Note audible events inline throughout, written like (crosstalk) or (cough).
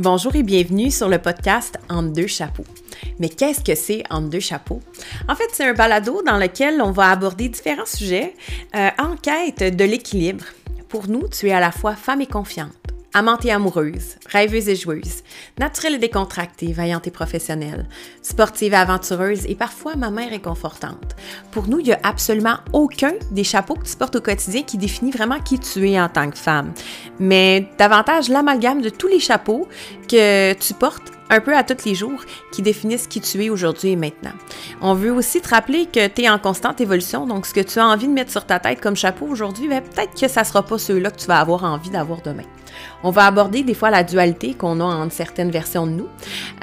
Bonjour et bienvenue sur le podcast En deux chapeaux. Mais qu'est-ce que c'est En deux chapeaux? En fait, c'est un balado dans lequel on va aborder différents sujets euh, en quête de l'équilibre. Pour nous, tu es à la fois femme et confiante, Amante et amoureuse, rêveuse et joueuse, naturelle et décontractée, vaillante et professionnelle, sportive et aventureuse et parfois ma mère est confortante. Pour nous, il n'y a absolument aucun des chapeaux que tu portes au quotidien qui définit vraiment qui tu es en tant que femme, mais davantage l'amalgame de tous les chapeaux que tu portes un peu à tous les jours qui définissent qui tu es aujourd'hui et maintenant. On veut aussi te rappeler que tu es en constante évolution, donc ce que tu as envie de mettre sur ta tête comme chapeau aujourd'hui, ben, peut-être que ça ne sera pas ceux-là que tu vas avoir envie d'avoir demain. On va aborder des fois la dualité qu'on a entre certaines versions de nous,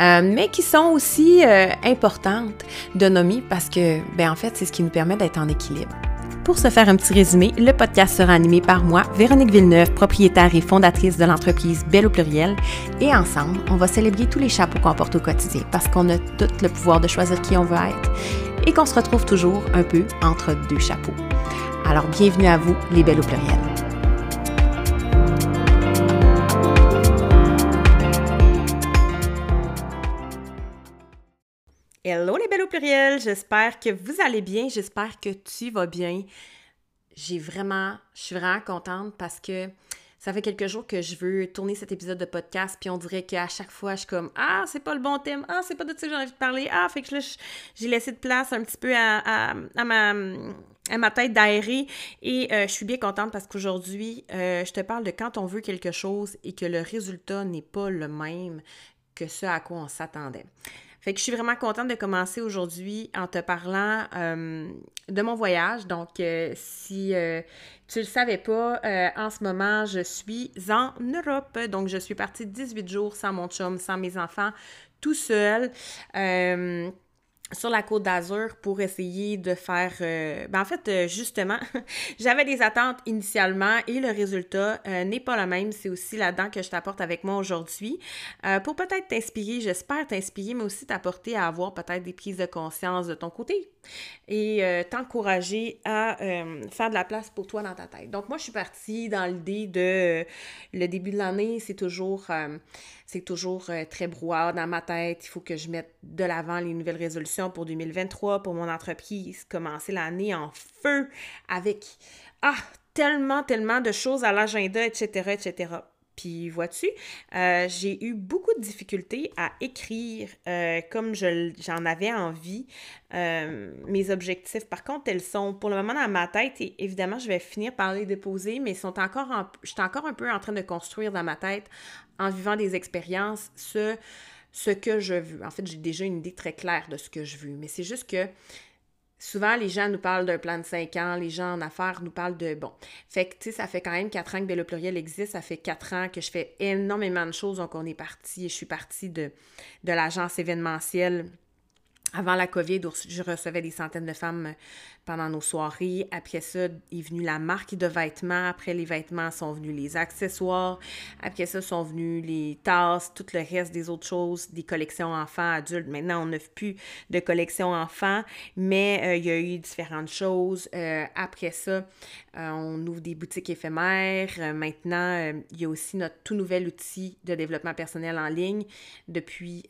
euh, mais qui sont aussi euh, importantes de nommer parce que, ben en fait, c'est ce qui nous permet d'être en équilibre. Pour se faire un petit résumé, le podcast sera animé par moi, Véronique Villeneuve, propriétaire et fondatrice de l'entreprise Belle au pluriel. Et ensemble, on va célébrer tous les chapeaux qu'on porte au quotidien parce qu'on a tout le pouvoir de choisir qui on veut être et qu'on se retrouve toujours un peu entre deux chapeaux. Alors, bienvenue à vous, les Belles au pluriel. Au j'espère que vous allez bien, j'espère que tu vas bien. J'ai vraiment, je suis vraiment contente parce que ça fait quelques jours que je veux tourner cet épisode de podcast, puis on dirait qu'à chaque fois, je suis comme Ah, c'est pas le bon thème, ah, c'est pas de ça que j'ai envie de parler, ah, fait que j'ai laissé de place un petit peu à, ma, à ma tête d'aérer. Et euh, je suis bien contente parce qu'aujourd'hui, euh, je te parle de quand on veut quelque chose et que le résultat n'est pas le même que ce à quoi on s'attendait. Fait que je suis vraiment contente de commencer aujourd'hui en te parlant euh, de mon voyage. Donc, euh, si euh, tu ne le savais pas, en ce moment, je suis en Europe. Donc, je suis partie 18 jours sans mon chum, sans mes enfants, tout seul sur la côte d'Azur pour essayer de faire... Euh, ben en fait, euh, justement, (laughs) j'avais des attentes initialement et le résultat euh, n'est pas le même. C'est aussi là-dedans que je t'apporte avec moi aujourd'hui pour peut-être t'inspirer, j'espère t'inspirer, mais aussi t'apporter à avoir peut-être des prises de conscience de ton côté et t'encourager à faire de la place pour toi dans ta tête. Donc moi, je suis partie dans l'idée de le début de l'année, c'est toujours euh, très brouillard dans ma tête. Il faut que je mette de l'avant les nouvelles résolutions pour 2023 pour mon entreprise. Commencer l'année en feu avec ah, tellement, tellement de choses à l'agenda, etc., etc. Puis vois-tu, euh, j'ai eu beaucoup de difficultés à écrire euh, comme j'en avais envie euh, mes objectifs. Par contre, elles sont pour le moment dans ma tête et évidemment, je vais finir par les déposer, mais sont encore je suis encore un peu en train de construire dans ma tête en vivant des expériences ce, ce que je veux. En fait, j'ai déjà une idée très claire de ce que je veux, mais c'est juste que Souvent, les gens nous parlent d'un plan de 5 ans, les gens en affaires nous parlent de bon. Fait que, tu sais, ça fait quand même 4 ans que Belle Pluriel existe, ça fait 4 ans que je fais énormément de choses. Donc, on est parti, je suis partie de, de l'agence événementielle avant la COVID, je recevais des centaines de femmes pendant nos soirées. Après ça, est venue la marque de vêtements. Après les vêtements, sont venus les accessoires. Après ça, sont venus les tasses, tout le reste des autres choses, des collections enfants, adultes. Maintenant, on n'a plus de collection enfants, mais euh, il y a eu différentes choses. Euh, après ça, euh, on ouvre des boutiques éphémères. maintenant, il y a aussi notre tout nouvel outil de développement personnel en ligne. Depuis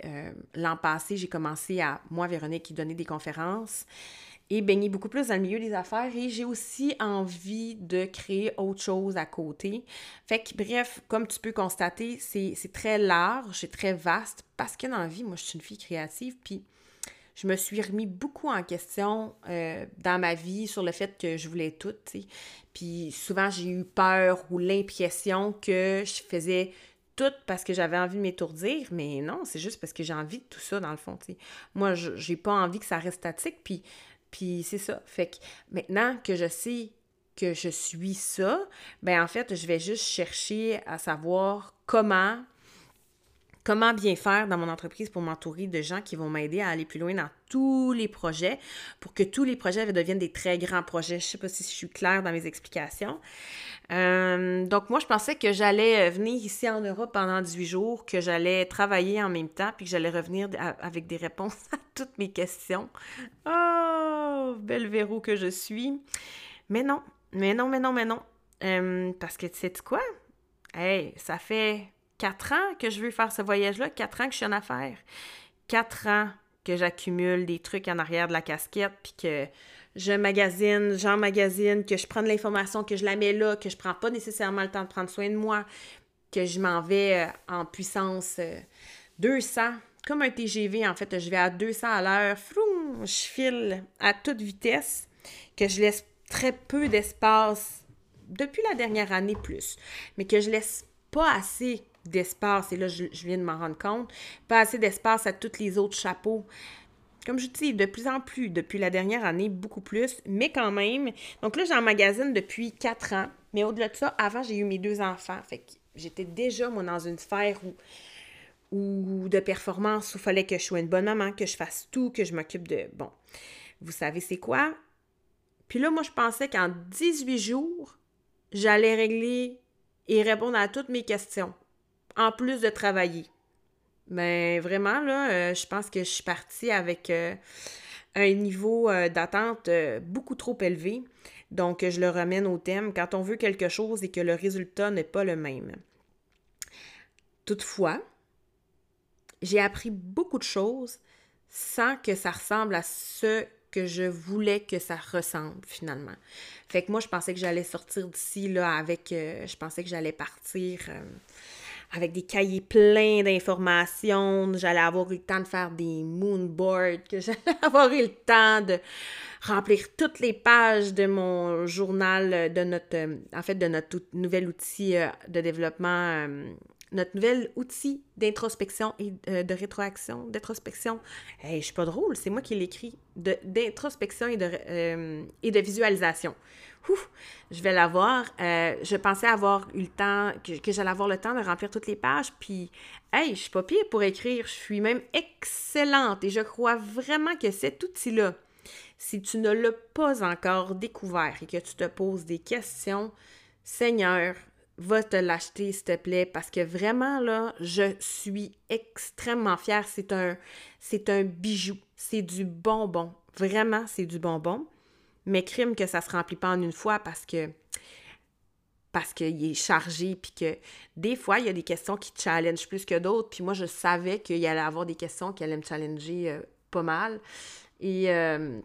l'an passé, j'ai commencé à, moi, Véronique, qui donnait des conférences et baigner beaucoup plus dans le milieu des affaires et j'ai aussi envie de créer autre chose à côté. Fait que bref, comme tu peux constater, c'est très large, c'est très vaste parce que dans la vie, moi je suis une fille créative puis je me suis remis beaucoup en question euh, dans ma vie sur le fait que je voulais tout. Puis souvent j'ai eu peur ou l'impression que je faisais tout parce que j'avais envie de m'étourdir, mais non, c'est juste parce que j'ai envie de tout ça dans le fond, tu sais. Moi, j'ai pas envie que ça reste statique, puis puis c'est ça. Fait que maintenant que je sais que je suis ça, ben en fait, je vais juste chercher à savoir comment comment bien faire dans mon entreprise pour m'entourer de gens qui vont m'aider à aller plus loin dans tous les projets pour que tous les projets deviennent des très grands projets. Je ne sais pas si je suis claire dans mes explications. Euh, donc, moi, je pensais que j'allais venir ici en Europe pendant 18 jours, que j'allais travailler en même temps, puis que j'allais revenir avec des réponses (laughs) à toutes mes questions. Oh, belle verrou que je suis. Mais non, mais non, mais non, mais non. Euh, parce que tu sais quoi? Hey, ça fait quatre ans que je veux faire ce voyage-là, quatre ans que je suis en affaires, quatre ans que j'accumule des trucs en arrière de la casquette, puis que je magasine, j'en magasine, que je prends l'information, que je la mets là, que je prends pas nécessairement le temps de prendre soin de moi, que je m'en vais euh, en puissance 200, euh, comme un TGV en fait, je vais à 200 à l'heure, je file à toute vitesse, que je laisse très peu d'espace depuis la dernière année plus, mais que je laisse pas assez d'espace, et là je, viens de m'en rendre compte, pas assez d'espace à tous les autres chapeaux. Comme je dis, de plus en plus, depuis la dernière année, beaucoup plus, mais quand même. Donc là, j'en magasine depuis quatre ans, mais au-delà de ça, avant, j'ai eu mes deux enfants. Fait que j'étais déjà, moi, dans une sphère où, ou de performance où il fallait que je sois une bonne maman, que je fasse tout, que je m'occupe de. Bon, vous savez c'est quoi? Puis là, moi, je pensais qu'en 18 jours, j'allais régler et répondre à toutes mes questions, en plus de travailler. Mais vraiment, là, euh, je pense que je suis partie avec euh, un niveau euh, d'attente beaucoup trop élevé. Donc, je le ramène au thème quand on veut quelque chose et que le résultat n'est pas le même. Toutefois, j'ai appris beaucoup de choses sans que ça ressemble à ce que je voulais que ça ressemble finalement. Fait que moi, je pensais que j'allais sortir d'ici là avec. je pensais que j'allais partir avec des cahiers pleins d'informations. J'allais avoir eu le temps de faire des moonboards, que (laughs) j'allais avoir eu le temps de remplir toutes les pages de mon journal, de notre, en fait, de notre nouvel outil euh, de développement, euh, notre nouvel outil d'introspection et euh, de rétroaction, d'introspection. Hey, je suis pas drôle, c'est moi qui l'écris, d'introspection et, de, et de visualisation je vais l'avoir. Euh, je pensais avoir eu le temps, que, j'allais avoir le temps de remplir toutes les pages. Puis, hey, je suis pas pire pour écrire. Je suis même excellente et je crois vraiment que cet outil-là, si tu ne l'as pas encore découvert et que tu te poses des questions, Seigneur, va te l'acheter, s'il te plaît, parce que vraiment, là, je suis extrêmement fière. C'est un, c'est un bijou. C'est du bonbon. Vraiment, c'est du bonbon mais crime que ça se remplit pas en une fois parce que parce qu'il est chargé, puis que des fois, il y a des questions qui challenge plus que d'autres, puis moi, je savais qu'il allait avoir des questions qui allaient me challenger euh, pas mal. Et, euh,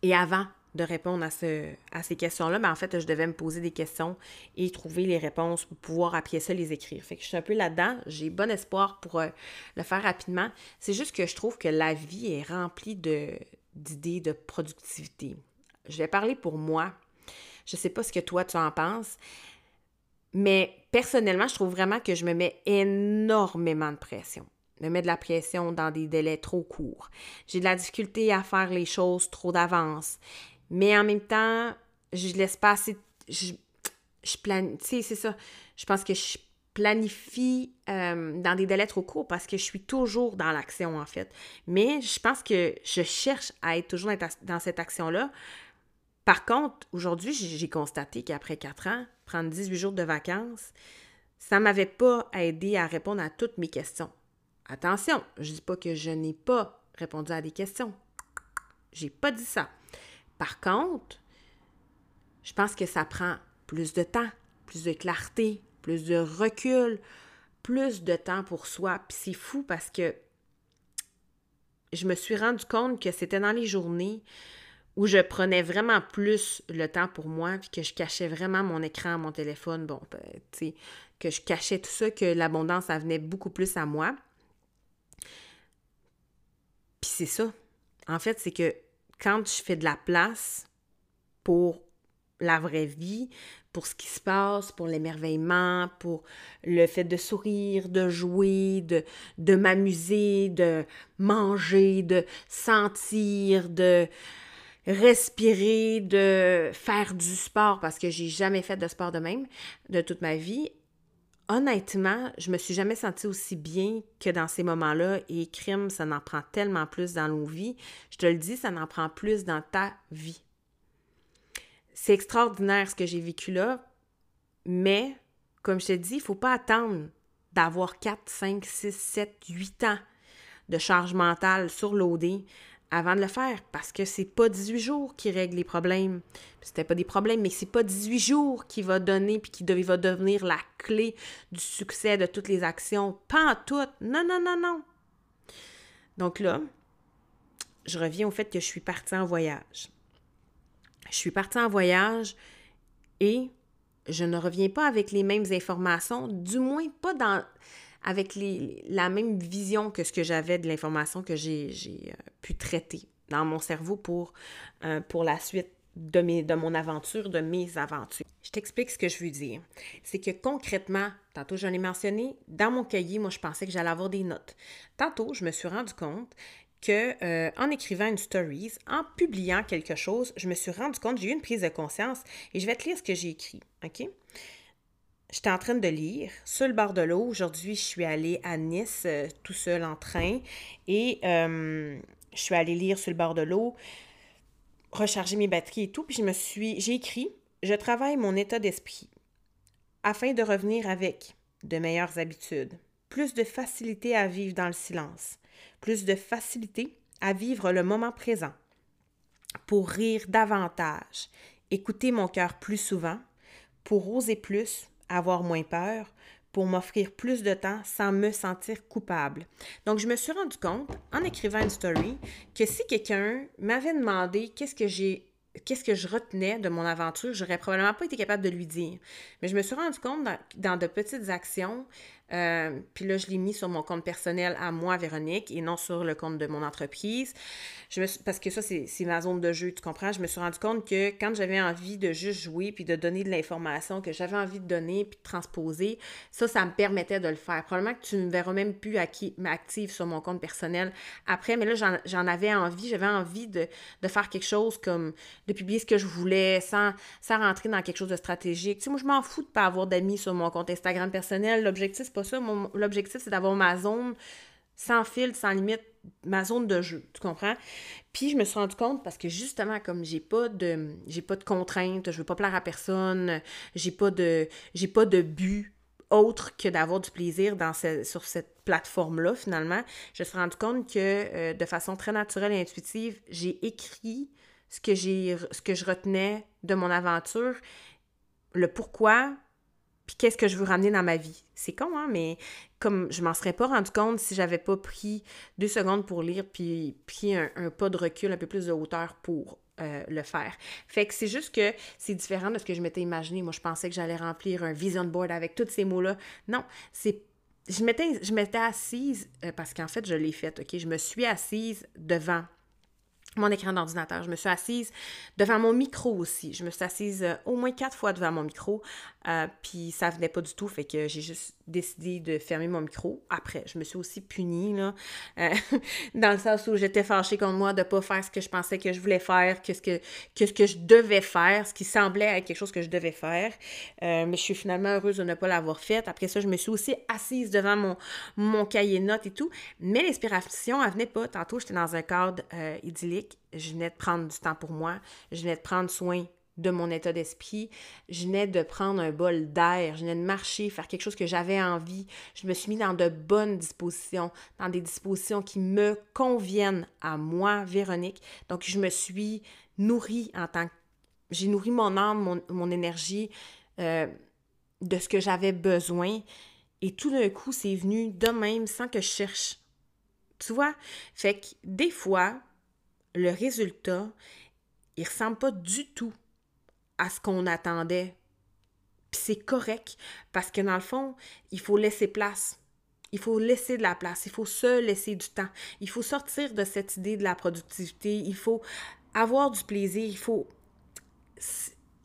et avant de répondre à, ce, à ces questions-là, mais en fait, je devais me poser des questions et trouver les réponses pour pouvoir appuyer ça, les écrire. Fait que je suis un peu là-dedans. J'ai bon espoir pour euh, le faire rapidement. C'est juste que je trouve que la vie est remplie d'idées de productivité. Je vais parler pour moi. Je ne sais pas ce que toi tu en penses, mais personnellement, je trouve vraiment que je me mets énormément de pression. Je me mets de la pression dans des délais trop courts. J'ai de la difficulté à faire les choses trop d'avance. Mais en même temps, je laisse pas assez. Je, je Tu sais, c'est ça. Je pense que je planifie euh, dans des délais trop courts parce que je suis toujours dans l'action, en fait. Mais je pense que je cherche à être toujours dans cette action-là. Par contre, aujourd'hui, j'ai constaté qu'après quatre ans, prendre 18 jours de vacances, ça ne m'avait pas aidé à répondre à toutes mes questions. Attention, je ne dis pas que je n'ai pas répondu à des questions. J'ai pas dit ça. Par contre, je pense que ça prend plus de temps, plus de clarté, plus de recul, plus de temps pour soi. Puis c'est fou parce que je me suis rendu compte que c'était dans les journées où je prenais vraiment plus le temps pour moi, puis que je cachais vraiment mon écran, mon téléphone, bon, ben, tu sais, que je cachais tout ça, que l'abondance, ça venait beaucoup plus à moi. Puis c'est ça. En fait, c'est que quand je fais de la place pour la vraie vie, pour ce qui se passe, pour l'émerveillement, pour le fait de sourire, de jouer, de, de m'amuser, de manger, de sentir, de respirer, de faire du sport, parce que j'ai jamais fait de sport de même de toute ma vie. Honnêtement, je me suis jamais sentie aussi bien que dans ces moments-là et crime, ça n'en prend tellement plus dans nos vies. Je te le dis, ça n'en prend plus dans ta vie. C'est extraordinaire ce que j'ai vécu là, mais comme je te dis, il ne faut pas attendre d'avoir 4, 5, 6, 7, 8 ans de charge mentale surloadée avant de le faire parce que c'est pas 18 jours qui règle les problèmes. C'était pas des problèmes, mais c'est pas 18 jours qui va donner puis qui va devenir la clé du succès de toutes les actions. Pas en tout. Non, non, non, non. Donc là, je reviens au fait que je suis partie en voyage. Je suis partie en voyage et je ne reviens pas avec les mêmes informations, du moins pas dans avec la même vision que ce que j'avais de l'information que j'ai euh, pu traiter dans mon cerveau pour, euh, la suite de mon aventure, de mes aventures. Je t'explique ce que je veux dire. C'est que concrètement, tantôt je l'ai mentionné, dans mon cahier, moi je pensais que j'allais avoir des notes. Tantôt, je me suis rendu compte que euh, en écrivant une stories, en publiant quelque chose, je me suis rendu compte, j'ai eu une prise de conscience et je vais te lire ce que j'ai écrit, OK? J'étais en train de lire sur le bord de l'eau. Aujourd'hui, je suis allée à Nice euh, tout seul en train et euh, je suis allée lire sur le bord de l'eau, recharger mes batteries et tout. Puis je me suis, j'ai écrit, je travaille mon état d'esprit afin de revenir avec de meilleures habitudes, plus de facilité à vivre dans le silence, plus de facilité à vivre le moment présent, pour rire davantage, écouter mon cœur plus souvent, pour oser plus avoir moins peur, pour m'offrir plus de temps sans me sentir coupable. Donc, je me suis rendu compte, en écrivant une story, que si quelqu'un m'avait demandé qu'est-ce que j'ai qu'est-ce que je retenais de mon aventure, j'aurais probablement pas été capable de lui dire. Mais je me suis rendu compte dans de petites actions euh, puis là, je l'ai mis sur mon compte personnel à moi, Véronique, et non sur le compte de mon entreprise. Je me parce que ça, c'est ma zone de jeu, tu comprends? Je me suis rendu compte que quand j'avais envie de juste jouer puis de donner de l'information que j'avais envie de donner puis de transposer, ça, ça me permettait de le faire. Probablement que tu ne verras même plus à qui m'active sur mon compte personnel après, mais là, j'en avais envie. J'avais envie de, de, faire quelque chose comme de publier ce que je voulais sans, sans rentrer dans quelque chose de stratégique. Tu sais, moi, je m'en fous de pas avoir d'amis sur mon compte Instagram personnel. L'objectif, c'est pas ça. L'objectif, c'est d'avoir ma zone sans fil, sans limite, ma zone de jeu, tu comprends? Puis je me suis rendu compte parce que justement, comme j'ai pas de j'ai pas de contraintes, je veux pas plaire à personne, j'ai pas de j'ai pas de but autre que d'avoir du plaisir dans sur cette plateforme-là, finalement, je me suis rendu compte que euh, de façon très naturelle et intuitive, j'ai écrit ce que j'ai ce que je retenais de mon aventure, le pourquoi, puis qu'est-ce que je veux ramener dans ma vie? C'est con, hein, mais comme je m'en serais pas rendu compte si j'avais pas pris deux secondes pour lire, puis pris un, pas de recul, un peu plus de hauteur pour euh, le faire. Fait que c'est juste que c'est différent de ce que je m'étais imaginé. Moi, je pensais que j'allais remplir un vision board avec tous ces mots-là. Non, c'est je m'étais, assise, euh, parce qu'en fait, je l'ai fait, OK? Je me suis assise devant mon écran d'ordinateur. Je me suis assise devant mon micro aussi. Je me suis assise euh, au moins quatre fois devant mon micro, euh, puis ça venait pas du tout, fait que j'ai juste décidé de fermer mon micro. Après, je me suis aussi punie, là, euh, (laughs) dans le sens où j'étais fâchée contre moi de pas faire ce que je pensais que je voulais faire, que ce que, que, ce que je devais faire, ce qui semblait être quelque chose que je devais faire. mais je suis finalement heureuse de ne pas l'avoir fait. Après ça, je me suis aussi assise devant mon, mon cahier de notes et tout. Mais l'inspiration, elle venait pas. Tantôt, j'étais dans un cadre idyllique je venais de prendre du temps pour moi, je venais de prendre soin de mon état d'esprit, je venais de prendre un bol d'air, je venais de marcher, faire quelque chose que j'avais envie, je me suis mis dans de bonnes dispositions, dans des dispositions qui me conviennent à moi, Véronique. Donc, je me suis nourrie en tant que... J'ai nourri mon âme, mon, énergie euh, de ce que j'avais besoin. Et tout d'un coup, c'est venu de même sans que je cherche. Tu vois? Fait que des fois, le résultat, il ressemble pas du tout à ce qu'on attendait. Puis c'est correct parce que dans le fond, il faut laisser place. Il faut laisser de la place, il faut se laisser du temps. Il faut sortir de cette idée de la productivité, il faut avoir du plaisir, il faut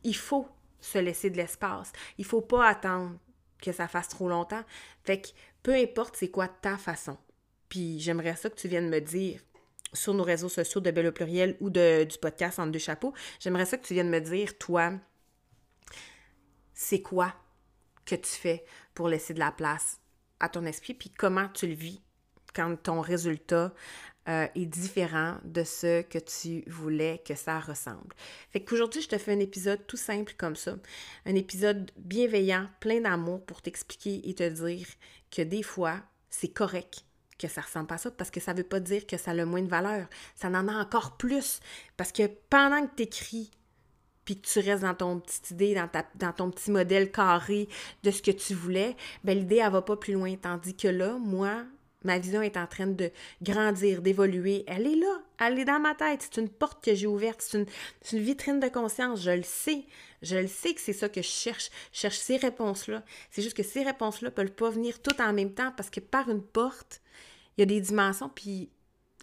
il faut se laisser de l'espace. Il faut pas attendre que ça fasse trop longtemps. Fait que peu importe c'est quoi ta façon. Puis j'aimerais ça que tu viennes me dire sur nos réseaux sociaux de Belle au pluriel ou de, du podcast En deux chapeaux, j'aimerais ça que tu viennes me dire, toi, c'est quoi que tu fais pour laisser de la place à ton esprit, puis comment tu le vis quand ton résultat euh, est différent de ce que tu voulais que ça ressemble. Fait qu'aujourd'hui, je te fais un épisode tout simple comme ça, un épisode bienveillant, plein d'amour pour t'expliquer et te dire que des fois, c'est correct que ça ressemble pas à ça parce que ça veut pas dire que ça a le moins de valeur. Ça en a encore plus. Parce que pendant que tu écris, puis que tu restes dans ton petite idée, dans, ta, dans ton petit modèle carré de ce que tu voulais, ben l'idée, elle va pas plus loin. Tandis que là, moi, ma vision est en train de grandir, d'évoluer. Elle est là, elle est dans ma tête. C'est une porte que j'ai ouverte, c'est une, une, vitrine de conscience. Je le sais. Je le sais que c'est ça que je cherche. Je cherche ces réponses-là. C'est juste que ces réponses-là peuvent pas venir toutes en même temps parce que par une porte, il y a des dimensions, puis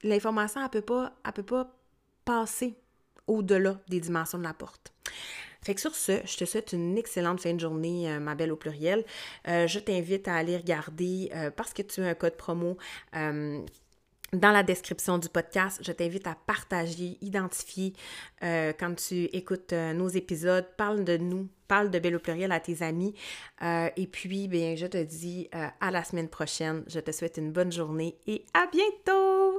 l'information, elle ne peut, pas, peut pas passer au-delà des dimensions de la porte. Fait que sur ce, je te souhaite une excellente fin de journée, euh, ma belle au pluriel. Euh, je t'invite à aller regarder euh, parce que tu as un code promo dans la description du podcast, je t'invite à partager, identifier quand tu écoutes nos épisodes, parle de nous, parle de Belle pluriel à tes amis. et puis, bien, je te dis à la semaine prochaine. Je te souhaite une bonne journée et à bientôt!